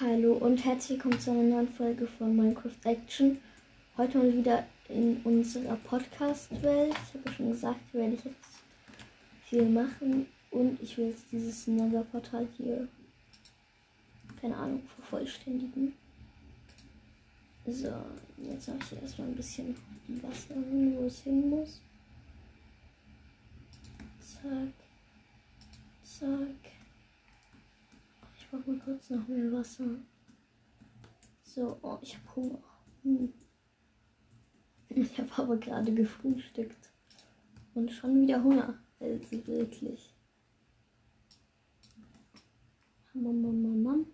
Hallo und herzlich willkommen zu einer neuen Folge von Minecraft Action. Heute mal wieder in unserer Podcast-Welt. Ich habe schon gesagt, hier werde ich jetzt viel machen und ich will jetzt dieses Nether-Portal hier, keine Ahnung, vervollständigen. So, jetzt habe ich erstmal ein bisschen Wasser hin, wo es hin muss. Zack, zack. Ich brauche mal kurz noch mehr Wasser. So, oh, ich habe Hunger. Hm. Ich habe aber gerade gefrühstückt. Und schon wieder Hunger. Also wirklich. Mam,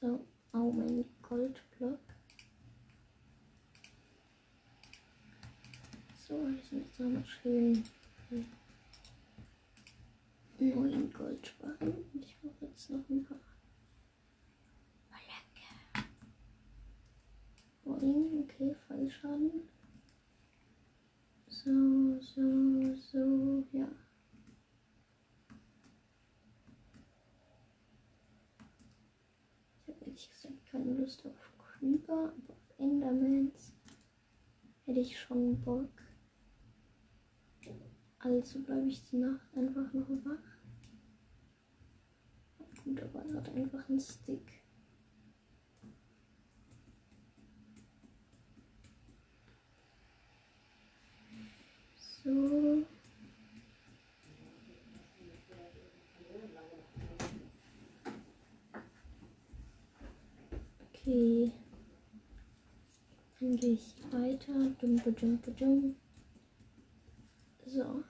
So, oh mein Goldblock. So, ich sind jetzt nochmal schön neun. Und ich brauche jetzt noch ein paar. Boing, okay, Fallschaden. So, so, so, ja. Ich habe ehrlich gesagt keine Lust auf Creeper, aber auf Endermans hätte ich schon Bock. Also bleibe ich die Nacht einfach noch wach. Gut, aber er hat einfach einen Stick. So. Okay. Dann gehe ich weiter. Dumpe, dumpe, dumpe. So.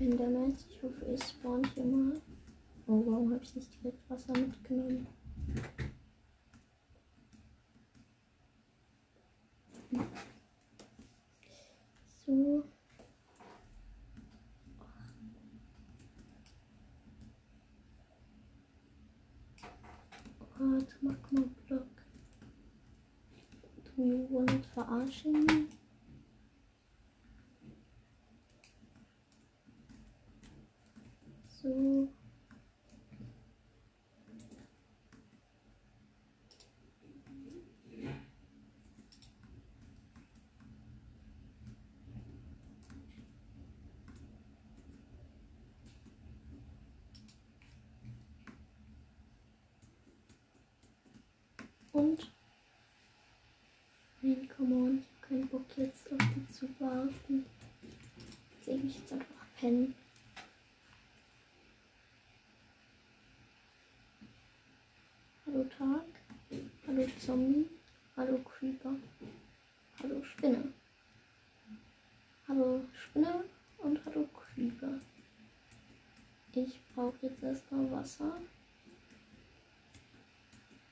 Endermans, ich hoffe, es spawnt hier mal. Oh, warum habe ich nicht direkt Wasser mitgenommen? So. Warte, mach mal Block. Du wollen verarschen? So. Und nein, come on, ich habe keinen Bock jetzt auf die zu warten. Sehe ich jetzt einfach pennen. Hallo Tag. Hallo Zombie. Hallo Creeper. Hallo Spinne. Hallo Spinne und hallo Creeper. Ich brauche jetzt erstmal Wasser.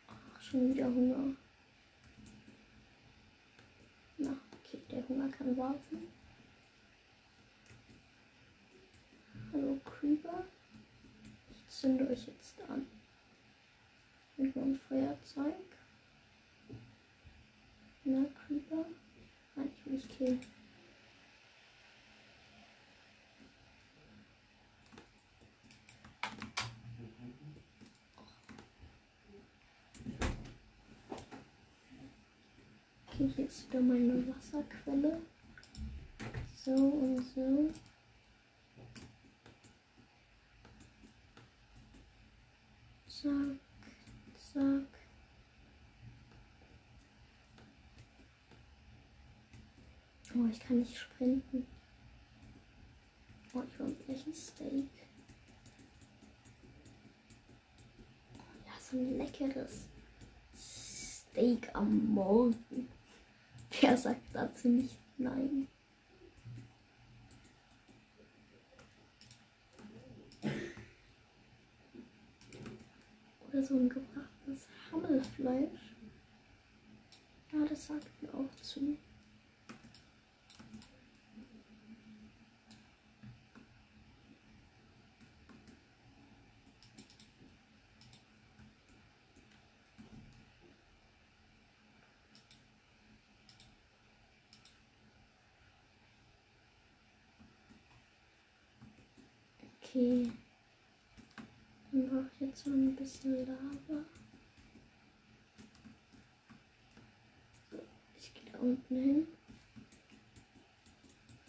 Ach, schon wieder Hunger. Na, okay, der Hunger kann warten. Hallo Creeper. Ich zünde euch jetzt an mit meinem Feuerzeug. Na, Creeper. Nein, ich will nicht killen. Okay, hier ist wieder meine Wasserquelle. So und so. Zack. Zack. Oh, ich kann nicht sprinten. Oh, ich will gleich ein Steak. Oh, ja, so ein leckeres Steak am Morgen. Wer sagt dazu nicht nein? Oder so ein gebracht das Hammelfleisch. Ja, das sagt mir auch zu. Okay. Dann brauche ich jetzt noch ein bisschen Lava. So, ich gehe da unten hin.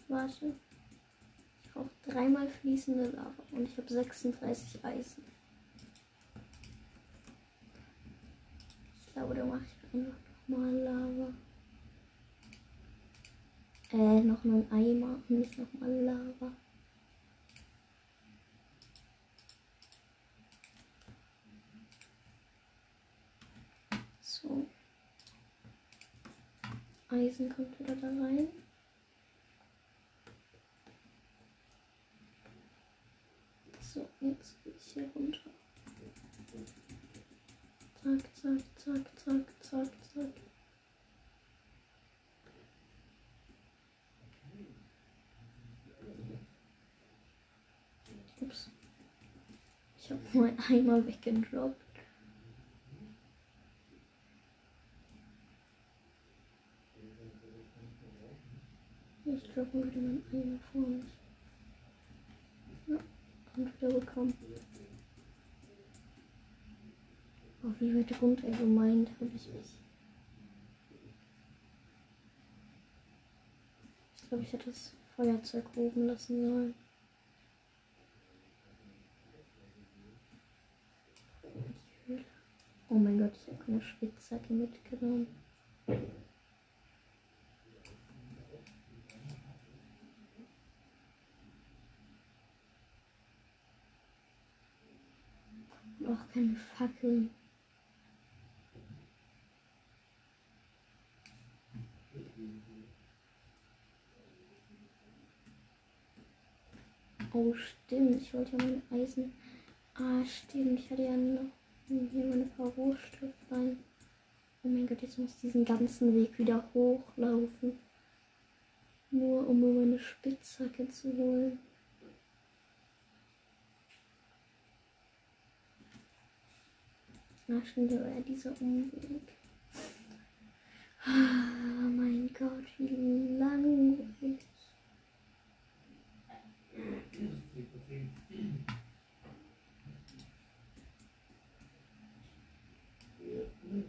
Warte. Ich brauche dreimal fließende Lava und ich habe 36 Eisen. Ich glaube, da mache ich einfach nochmal Lava. Äh, noch einen Eimer, nicht nochmal Lava. So. Eisen kommt wieder da rein. So, jetzt gehe ich hier runter. Zack, zack, zack, zack, zack, zack. Ups. Ich habe nur einmal weggedroppt. Droppe wieder meinen Eimer vor mich. Ja, und wieder bekommen. Auf wie weit runter gemeint habe ich mich. Ich glaube, ich hätte das Feuerzeug oben lassen sollen. Oh mein Gott, ich habe keine Spitzhacke mitgenommen. Und auch keine Fackeln. Oh, stimmt. Ich wollte ja mein Eisen. Ah, stimmt. Ich hatte ja noch hier meine paar Rohstofflein. Oh mein Gott, jetzt muss ich diesen ganzen Weg wieder hochlaufen. Nur um mir meine Spitzhacke zu holen. Na, stimmt, da war dieser Umweg. Ah, mein Gott, wie langweilig. Boing,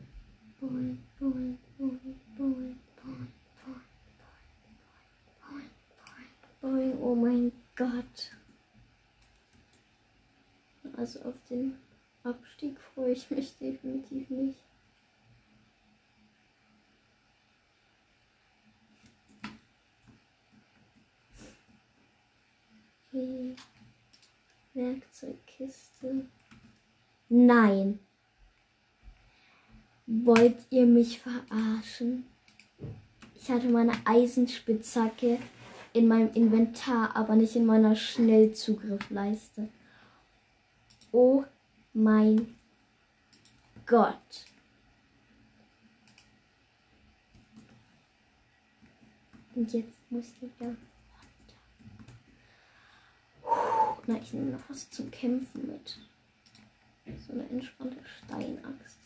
boing, boing, boing, boing, boing, boing, boing, boing. Oh mein Gott. Also auf den Abstieg freue ich mich definitiv nicht. Okay. Werkzeugkiste. Nein. Wollt ihr mich verarschen? Ich hatte meine Eisenspitzhacke in meinem Inventar, aber nicht in meiner Schnellzugriffleiste. Oh mein Gott. Und jetzt muss ich wieder runter. Na, ich nehme noch was zum Kämpfen mit. So eine entspannte Steinaxt.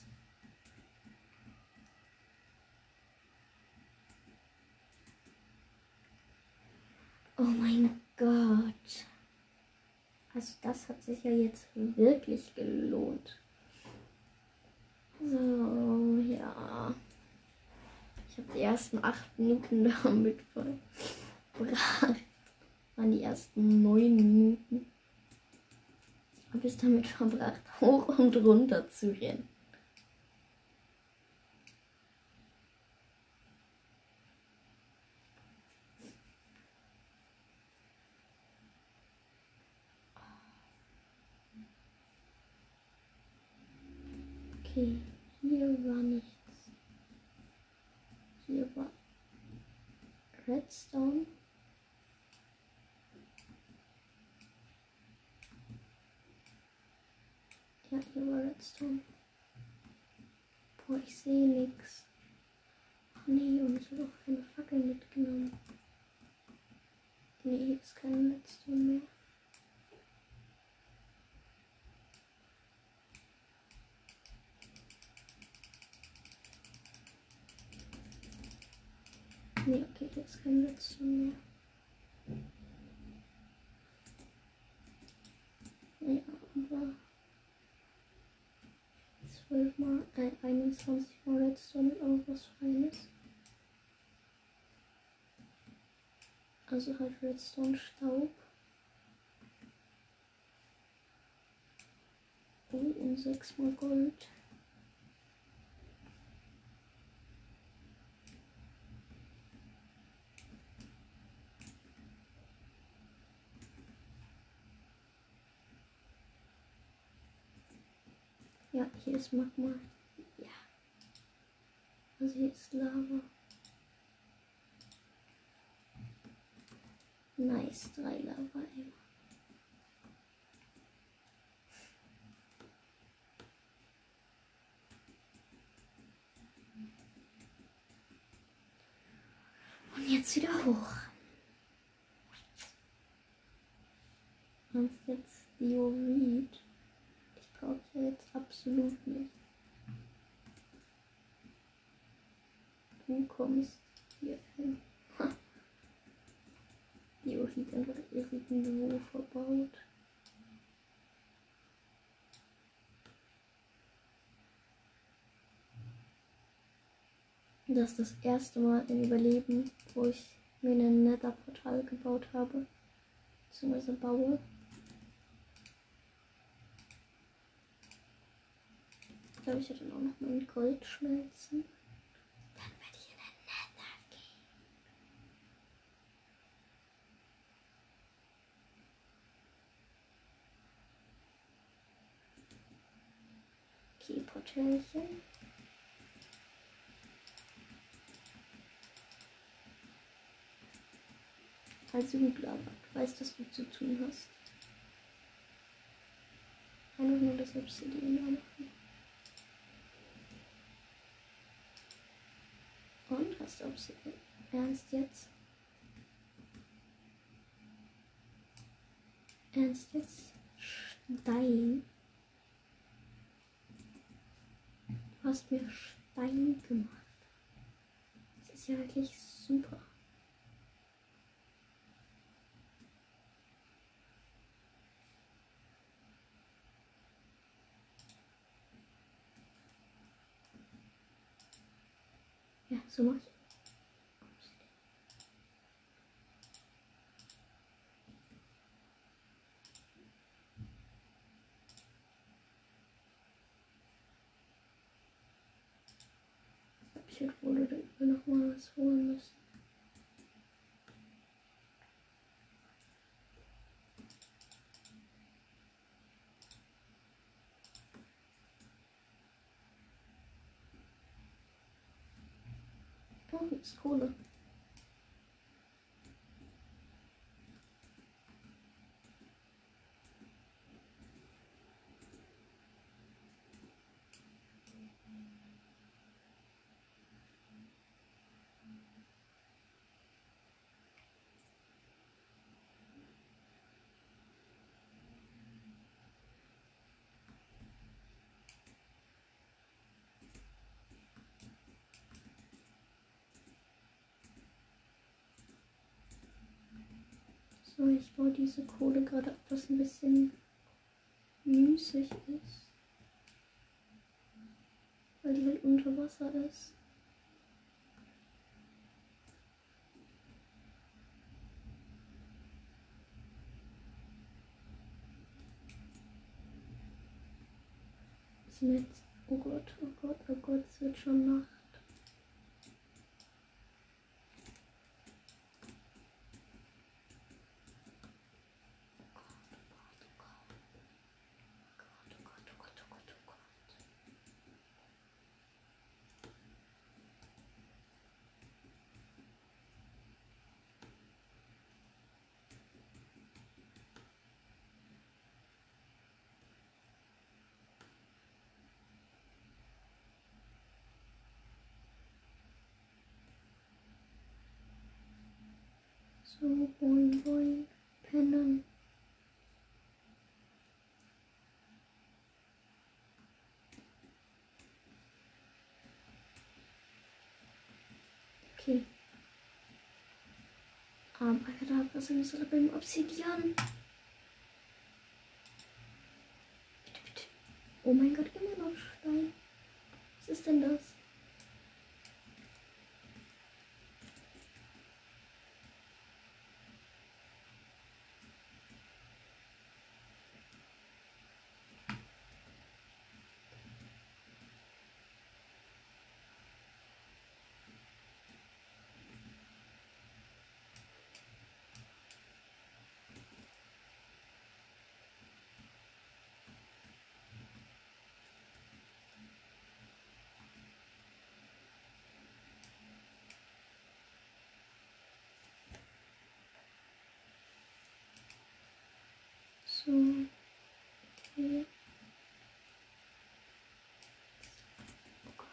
Oh mein Gott. Also das hat sich ja jetzt wirklich gelohnt. So, ja. Ich habe die ersten acht Minuten damit verbracht. Waren die ersten neun Minuten. Habe ich damit verbracht, hoch und runter zu rennen. Okay, hier war nichts. Hier war Redstone. Ja, hier war Redstone. Boah, ich sehe nichts. Nee, und ich habe auch keine Fackel mitgenommen. Nee, hier ist kein Redstone mehr. Nee, okay, ist kein Redstone mehr. Ja, aber 12 mal, äh, 21 mal Redstone und auch was Feines. Also halt Redstone Staub. Oh, und 6 mal Gold. Ja, hier ist Magma. Ja. Also hier ist Lava. Nice, drei Lava. Und jetzt wieder hoch. Und jetzt Diorit. Ich brauche jetzt absolut nicht. Du kommst hier hin. Diorit einfach irgendwo verbaut. Das ist das erste Mal im Überleben, wo ich mir ein Nether-Portal gebaut habe. Beziehungsweise baue. Ich glaube, ich hätte auch noch mein Gold schmelzen. Dann werde ich in den Nether gehen. Okay, Portälchen. Also gut, Lava. Du was du zu tun hast. Einfach nur das Obsidian machen. Obsidian? Ernst jetzt? Ernst jetzt? Stein. Du hast mir Stein gemacht. Das ist ja wirklich super. Ja, so mach ich. Ich hätte wohl oder über noch mal was holen müssen. Oh, hier ist Kohle. So, ich baue diese Kohle gerade ab, was ein bisschen müßig ist. Weil die halt unter Wasser ist. Jetzt. Oh Gott, oh Gott, oh Gott, es wird schon Nacht. Gott, oh Gott, oh Gott, oh Gott, oh Gott. So, boing, boing, pennen. Okay. Abracadabra, Simsalabim, Obsidian. Bitte, bitte. Oh mein Gott, immer noch Stein. ist denn das? So. Okay. Oh Gott.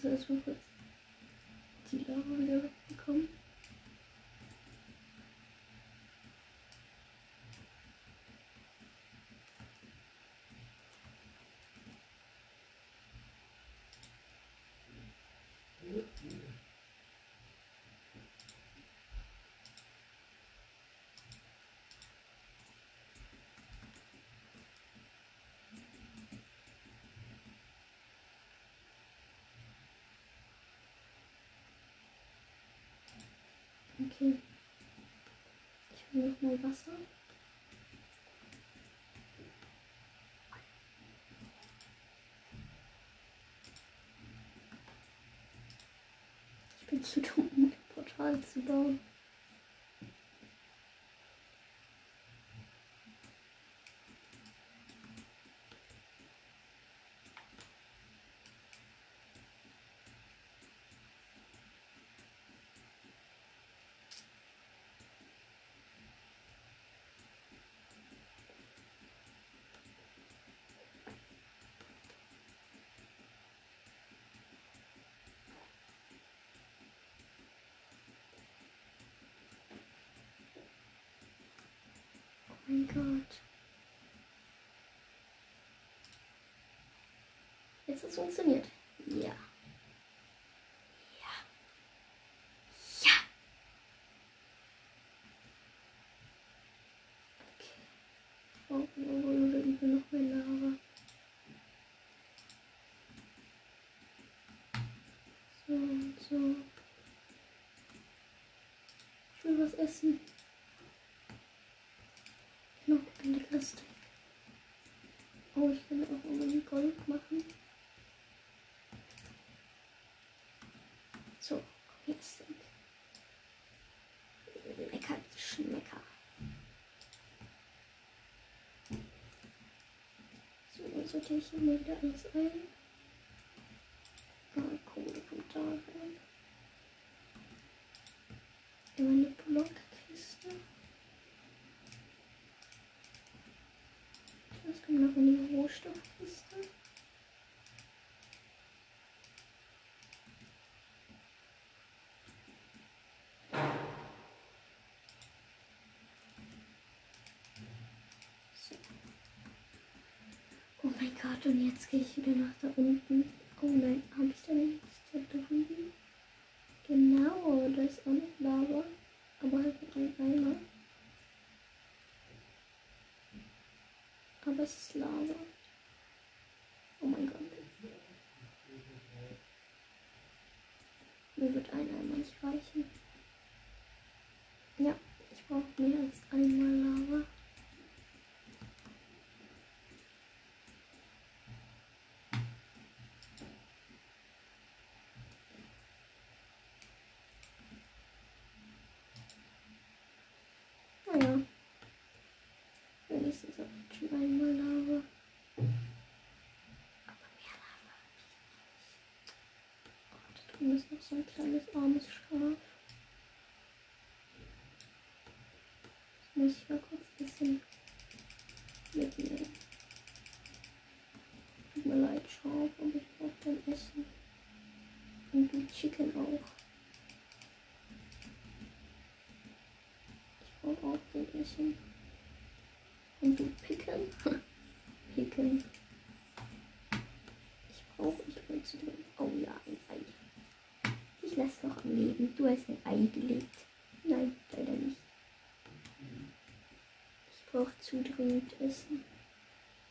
So, erstmal kurz die Lava wieder wegbekommen. Okay. Ich will noch mal Wasser. Ich bin zu dumm, um ein Portal zu bauen. Oh mein Gott. Jetzt hat es funktioniert. Ja. Ja. Ja. Okay. Oh, oh, oder über noch mehr Lava. So und so. Ich will was essen. Noch eine Kiste. Oh, ich kann auch irgendwie Gold machen. So, jetzt. Lecker, Schmecker. Ich hier mal wieder alles ein. Ah, Kohle kommt da rein. Immer eine Blockkiste. Das kommt noch in die Rohstoffkiste. So. Gott, und jetzt gehe ich wieder nach da unten. Oh nein, habe ich da nichts da drüben? Genau, da ist auch noch Lava. Aber halt ein Eimer. Aber es ist Lava. Oh mein Gott. Mir wird ein Eimer nicht reichen. Ja, ich brauche mehr als einmal Lava. Naja. Wenigstens habe ich schon einmal Lava. Aber mehr Lava. Oh, da drüben ist noch so ein kleines armes Schaf. Das muss ich mal kurz ein bisschen mitnehmen. Tut mir leid, Schaf, aber ich brauche dein Essen. Und du Chicken auch. Ich brauche auch dein Essen. Und du picken. picken. Ich brauche, ich will zu drin. Oh ja, ein Ei. lässt noch am Leben. Du hast ein Ei gelegt. Nein, leider nicht. Ich brauche zu dringend Essen.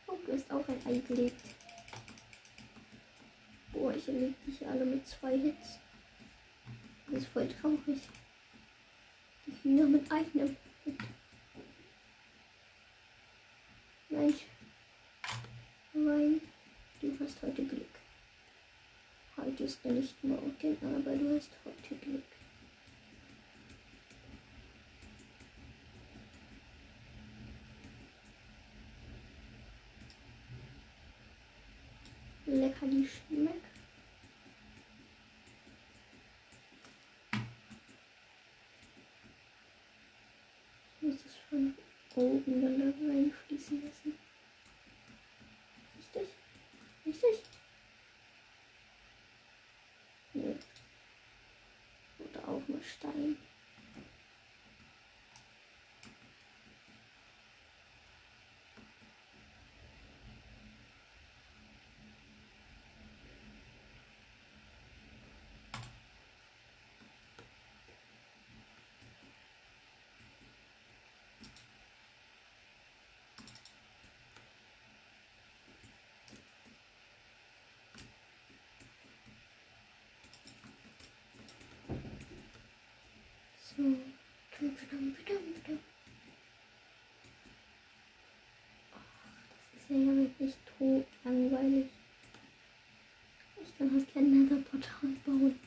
Oh, du hast auch ein Ei gelegt. Boah, ich erlege dich alle mit zwei Hits. Das ist voll traurig. Die Hühner mit einem Hit. Nein. Nein. Du hast heute Glück. Heute ist er nicht morgen, aber du hast heute Glück. Lecker die schmeckt. Ich muss das von oben dann da reinfließen lassen. Richtig? Richtig? Nee. Oder auch mal Stein. Das ist ja wirklich tot langweilig. Ich kann halt kein Nether-Portal bauen.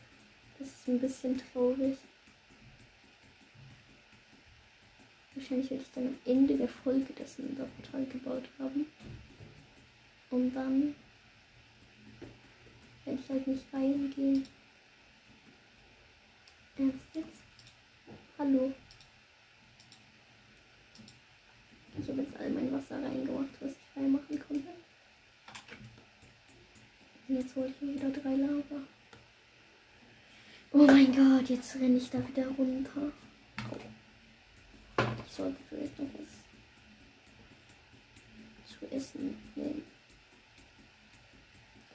Das ist ein bisschen traurig. Wahrscheinlich werde ich dann am Ende der Folge das Nether-Portal gebaut haben. Und dann werde ich halt nicht reingehen. Ernst jetzt? Hallo. Ich habe jetzt all mein Wasser reingemacht, was ich reinmachen konnte. Und jetzt hole ich mir wieder drei Lava. Oh mein Gott, jetzt renne ich da wieder runter. Ich sollte vielleicht noch was zu essen nehmen.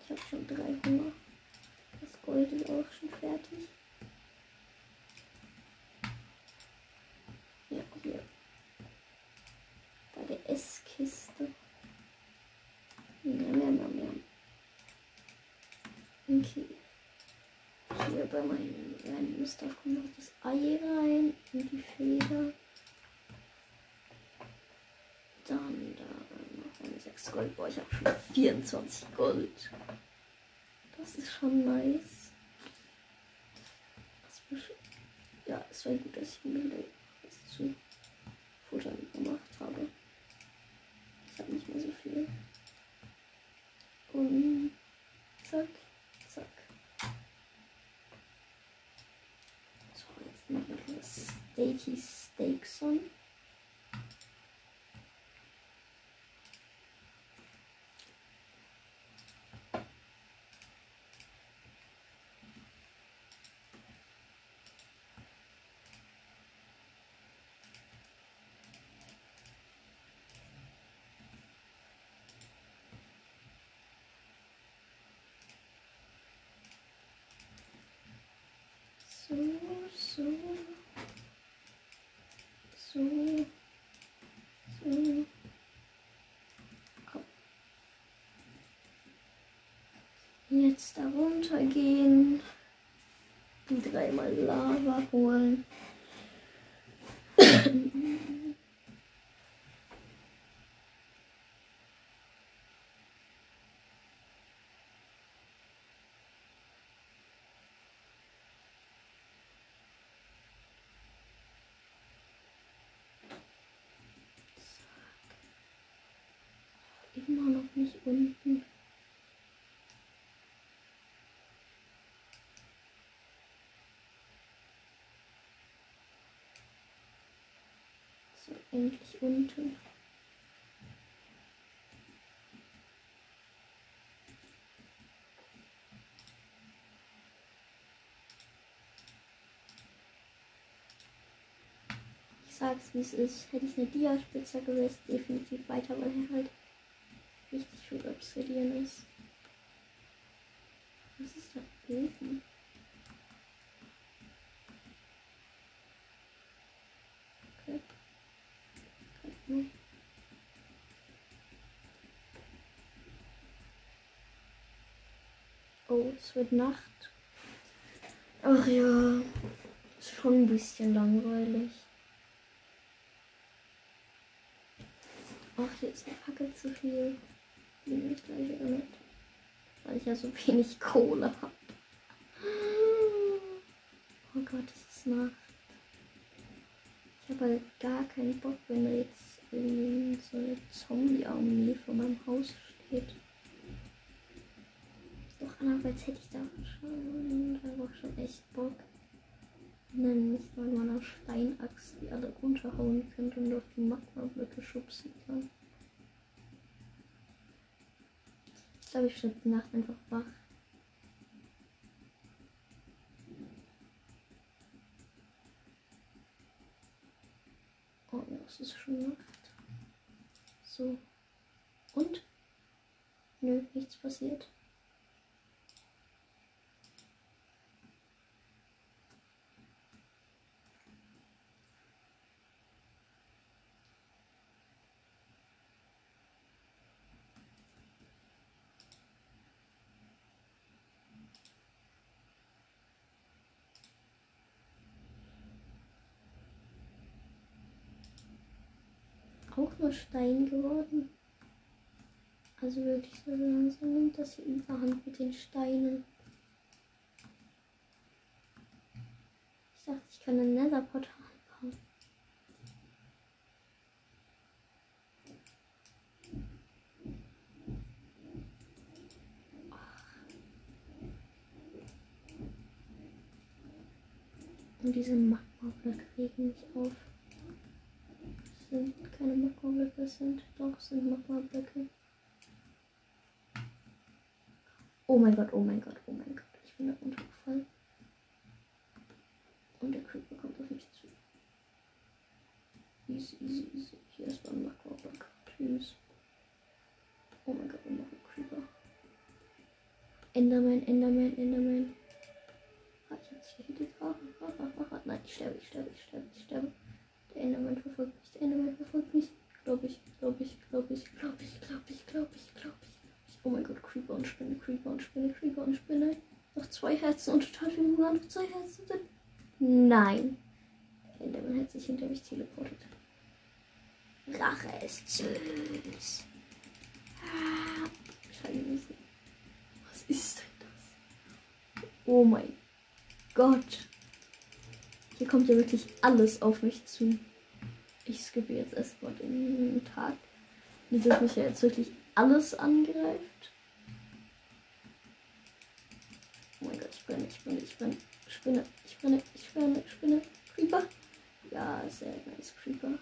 Ich habe schon drei Hunger. Das Gold ist auch schon fertig. Ja, hier. Bei der Esskiste. Miam, miam, miam, miam. Okay. Hier bei meinem Random Stuff kommt noch das Ei rein und die Feder. Dann da noch meine 6 Gold. Boah, ich habe schon 24 Gold. Das ist schon nice. Das ja, es war gut, dass ich mir was zu futtern gemacht habe. Ich habe nicht mehr so viel. Und zack. Steaky Steaks on. Jetzt da runtergehen. Die dreimal Lava holen. Immer noch nicht unten. So, endlich unten. Ich sag's wie es ist. Hätte ich eine Dia-Spitze gewesen, definitiv weiter, weil er halt richtig viel Obsidian ist. Was ist da oben? Oh, es wird Nacht. Ach ja, ist schon ein bisschen langweilig. Ach, hier ist eine Fackel zu viel. Nehme ich gleich wieder mit. Weil ich ja so wenig Kohle habe. Oh Gott, es ist Nacht. Ich habe halt gar keinen Bock, wenn wir jetzt irgendwie so eine Zombie-Armee vor meinem Haus steht. Doch andererseits hätte ich da schon, da auch schon echt Bock. Und dann nicht mal meiner Steinaxt die alle runterhauen könnte und auf die Magma-Blöcke schubsen kann. Ich glaube, ich werde die Nacht einfach wach. Oh ja, es ist schon Nacht. So. Und? Nö, nichts passiert. auch nur Stein geworden. Also wirklich so langsam nimmt das hier Überhand mit den Steinen. Ich dachte, ich kann ein Nether-Portal bauen. Und diese Magma-Blöcke regen mich auf sind keine Magma-Blöcke, sind doch sind Magma-Blöcke. Oh mein Gott, oh mein Gott, oh mein Gott. Ich bin da runtergefallen. Und der Creeper kommt auf mich zu. Easy, easy, easy. Hier ist ein Magma-Block. Please. Oh mein Gott, oh mein Gott, Creeper. Enderman, Enderman, Enderman. Ah, ich sich hier gegraben. Nein, ich sterbe, ich sterbe, ich sterbe, ich sterbe. Der Enderman verfolgt mich. Der Enderman verfolgt mich. Glaube ich, glaube ich, glaube ich, glaube ich, glaube ich, glaube ich, glaube ich. Oh mein Gott, Creeper und Spinne, Creeper und Spinne, Creeper und Spinne. Noch zwei Herzen und total viel Hunger. Noch zwei Herzen sind. Nein. Der Enderman hat sich hinter mich teleportet. Rache ist süß. Scheiße. Was ist denn das? Oh mein Gott. Hier kommt ja wirklich alles auf mich zu. Ich skippe jetzt erstmal den Tag. Sich mich ja jetzt wirklich alles angreift. Oh mein Gott, ich brenne, ich brenne, ich brenne, ich brenne, ich brenne, ich brenne. Creeper? Ja, sehr nice, Creeper.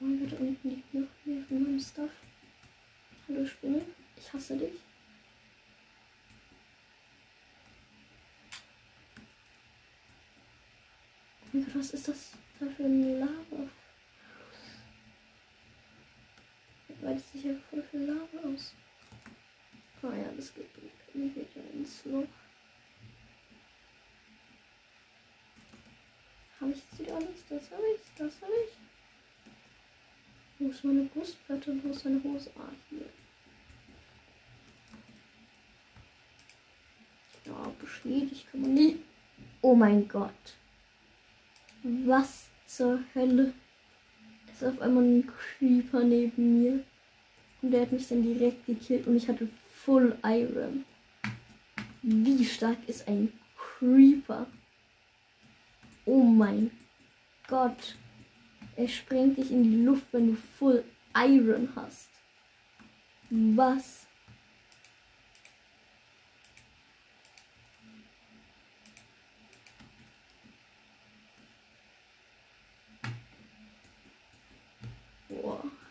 Oh mein Gott, unten liegt noch mehr von meinem Stuff. Hallo Spinne, ich hasse dich. Oh mein Gott, was ist das da für ein Lava? Weitet sich ja voll viel Lava aus. Ah ja, das geht mir geht ja ins Loch. Habe ich jetzt wieder alles? Das habe ich, das habe ich. Wo ist meine Brustplatte und wo ist meine Hose? Ah, hier. Ja, beschädigt kann man nie. Oh mein Gott. Was zur Hölle? Ist auf einmal ein Creeper neben mir. Und der hat mich dann direkt gekillt und ich hatte Full Iron. Wie stark ist ein Creeper? Oh mein Gott. Er sprengt dich in die Luft, wenn du Full Iron hast. Was?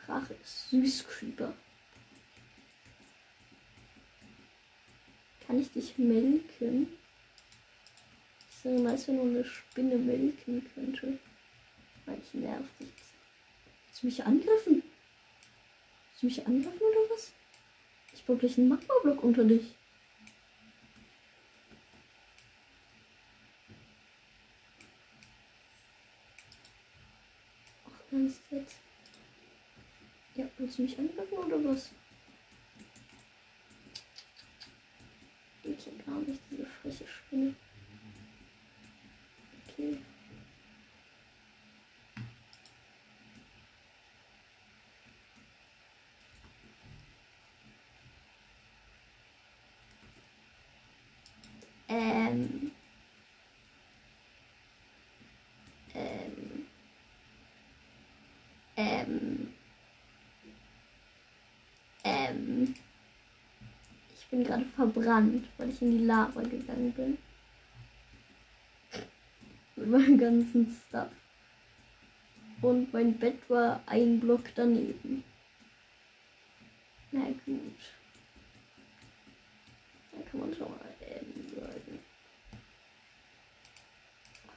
Boah, Rache ist süß, Creeper. Kann ich dich melken? Das wäre nice, wenn man eine Spinne melken könnte. Weil ich nerv dich. Willst du mich angreifen? Willst du mich angreifen oder was? Ich baue gleich einen Magma-Block unter dich. Ernst jetzt? Ja, willst du mich angreifen oder was? Geht hier gar nicht, diese freche Spinne. Okay. Ähm. Ähm. Ähm. Ich bin gerade verbrannt, weil ich in die Lava gegangen bin. Mit meinem ganzen Stuff. Und mein Bett war ein Block daneben. Na gut. Da kann man schon mal ähm, sagen.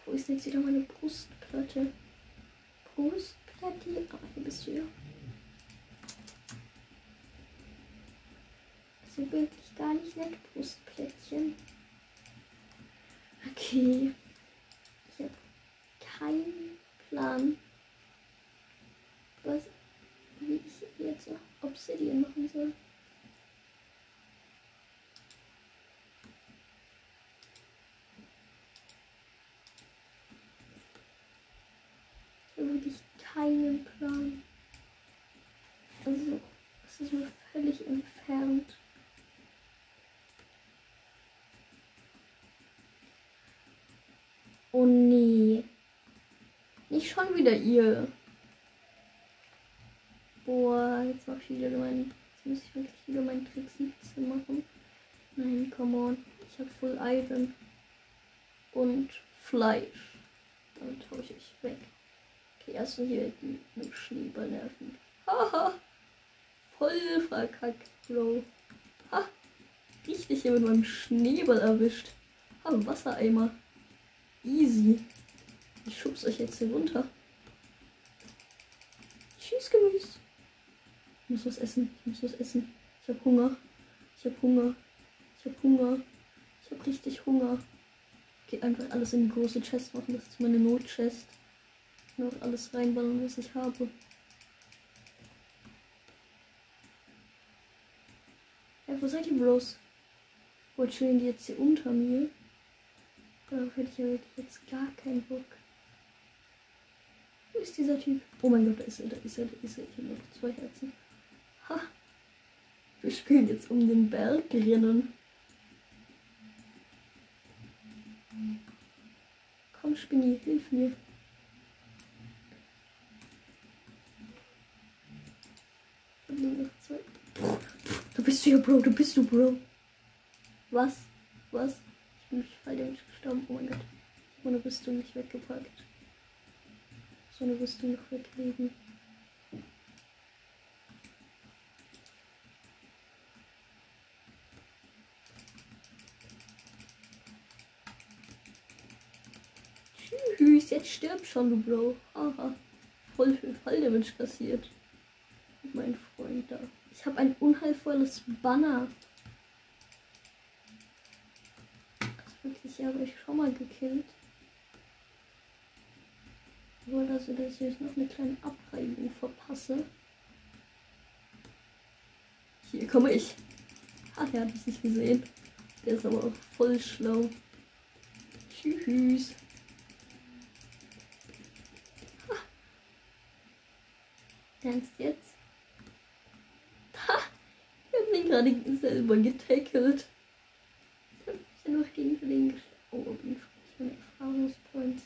Wo ist jetzt wieder meine Brustplatte? Brustplatte? Ah, hier bist du ja. Sind wirklich gar nicht nett, Brustplättchen. Okay. Ich habe keinen Plan, was, wie ich jetzt noch Obsidian machen soll. Ich habe wirklich keinen Plan. Also, es ist mir völlig entfernt. Oh nee. Nicht schon wieder ihr. Boah, jetzt mach ich wieder mein. Jetzt muss ich wirklich wieder meinen Trick 17 machen. Nein, come on. Ich habe Full Iron. Und Fleisch. Damit tausche ich weg. Okay, erstmal hier die Schneeball nerven. Haha. Voll verkackt, Bro. Ha. Richtig hier mit meinem Schneeball erwischt. Ha, Wassereimer. Easy. Ich schub's euch jetzt hier runter. Schießgemüse. Ich muss was essen. Ich muss was essen. Ich hab Hunger. Ich hab Hunger. Ich hab Hunger. Ich hab richtig Hunger. Geht einfach alles in die große Chest machen. Das ist meine Notchest. Noch alles reinballern, was ich habe. Ja, wo seid ihr bloß? Wo chillen die jetzt hier unter mir? Darauf hätte ich ja jetzt gar keinen Bock. Wo ist dieser Typ? Oh mein Gott, da ist er, da ist er, da ist er. Ich habe noch zwei Herzen. Ha! Wir spielen jetzt um den Berg rennen. Komm, Spinni, hilf mir. Da bist du ja, Bro, da bist du, Bro. Was? Was? Ich bin durch Falldamage gestorben. Oh hab meine Rüstung nicht weggepackt. So eine Rüstung noch weglegen. Tschüss, jetzt stirb schon, du Bro. Aha. Voll viel Falldamage kassiert. Mein Freund da. Ich habe ein unheilvolles Banner. Das wirklich habe ich schon mal gekillt. Nur, dass ich ich jetzt noch eine kleine Abreibung verpasse. Hier komme ich. Ach, er hat mich nicht gesehen. Der ist aber auch voll schlau. Tschüss. Ernst jetzt? Ha! Ich hab ihn gerade selber getackelt. Ich hab mich einfach gegen den Oh, bin ich von Erfahrungspoints.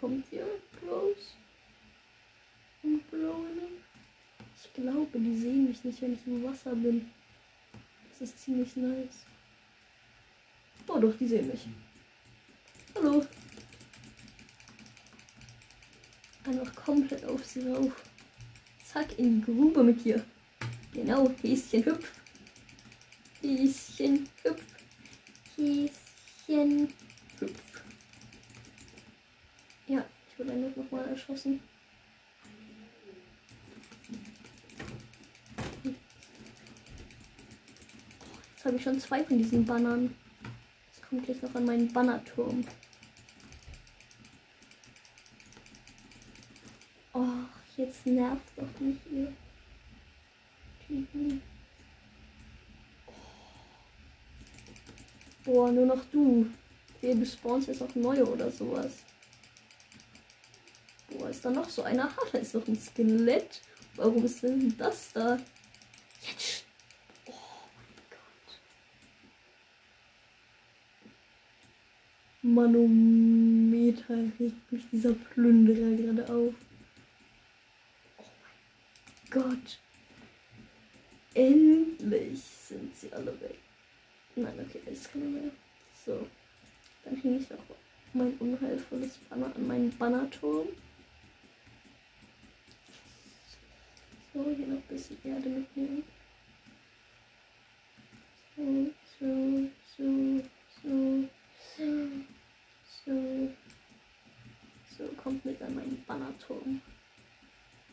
Kommt ihr, Bros? Und Bros? Ich glaube, die sehen mich nicht, wenn ich im Wasser bin. Das ist ziemlich nice. Oh doch, die sehen mich. Hallo. Einfach komplett auf sie rauf. Zack, in die Grube mit dir. Genau, Häschen hüpf. Häschen hüpf. Häschen hüpf. Ja, ich wurde einfach nochmal erschossen. Jetzt habe ich schon zwei von diesen Bannern. Jetzt kommt gleich noch an meinen Bannerturm. Oh, Jetzt nervt doch nicht ihr Typen. Boah, nur noch du. Wir bespawnst jetzt auch neue oder sowas. Boah, ist da noch so einer? Ha, da ist doch ein Skelett. Warum ist denn das da? Jetzt. Oh mein Gott. Manometer regt mich dieser Plünderer gerade auf. Oh mein Gott. Endlich sind sie alle weg. Nein, okay, da ist keiner mehr. So. Dann hänge ich noch mein unheilvolles Banner an meinen Bannerturm. So, hier noch ein bisschen Erde mitnehmen. So, so, so, so, so, so. So, kommt mit an meinen Bannerturm.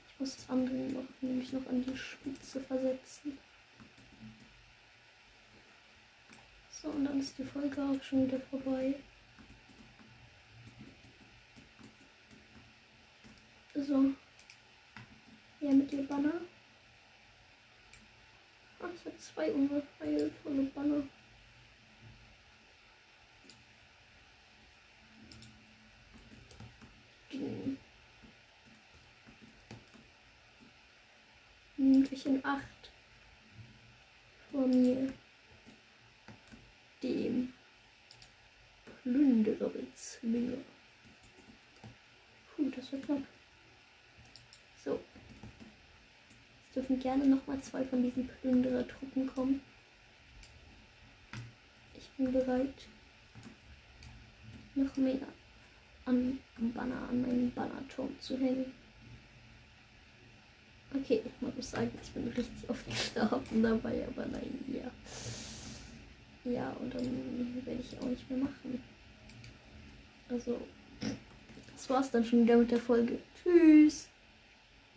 Ich muss das andere noch, nämlich noch an die Spitze versetzen. So, und dann ist die Folge auch schon wieder vorbei. So. Ja, mit dem Banner. Ach, es hat zwei unheilvolle Banner. Nämlich in acht vor mir dem Plündererbezwinger. Puh, das wird knapp. So. Es dürfen gerne nochmal zwei von diesen Plünderer-Truppen kommen. Ich bin bereit, noch mehr an Banner, an meinen Bannerturm zu hängen. Okay, man muss sagen, ich bin richtig oft gestorben dabei, aber naja. Ja, und dann werde ich auch nicht mehr machen. Also, das war's dann schon wieder mit der Folge. Tschüss.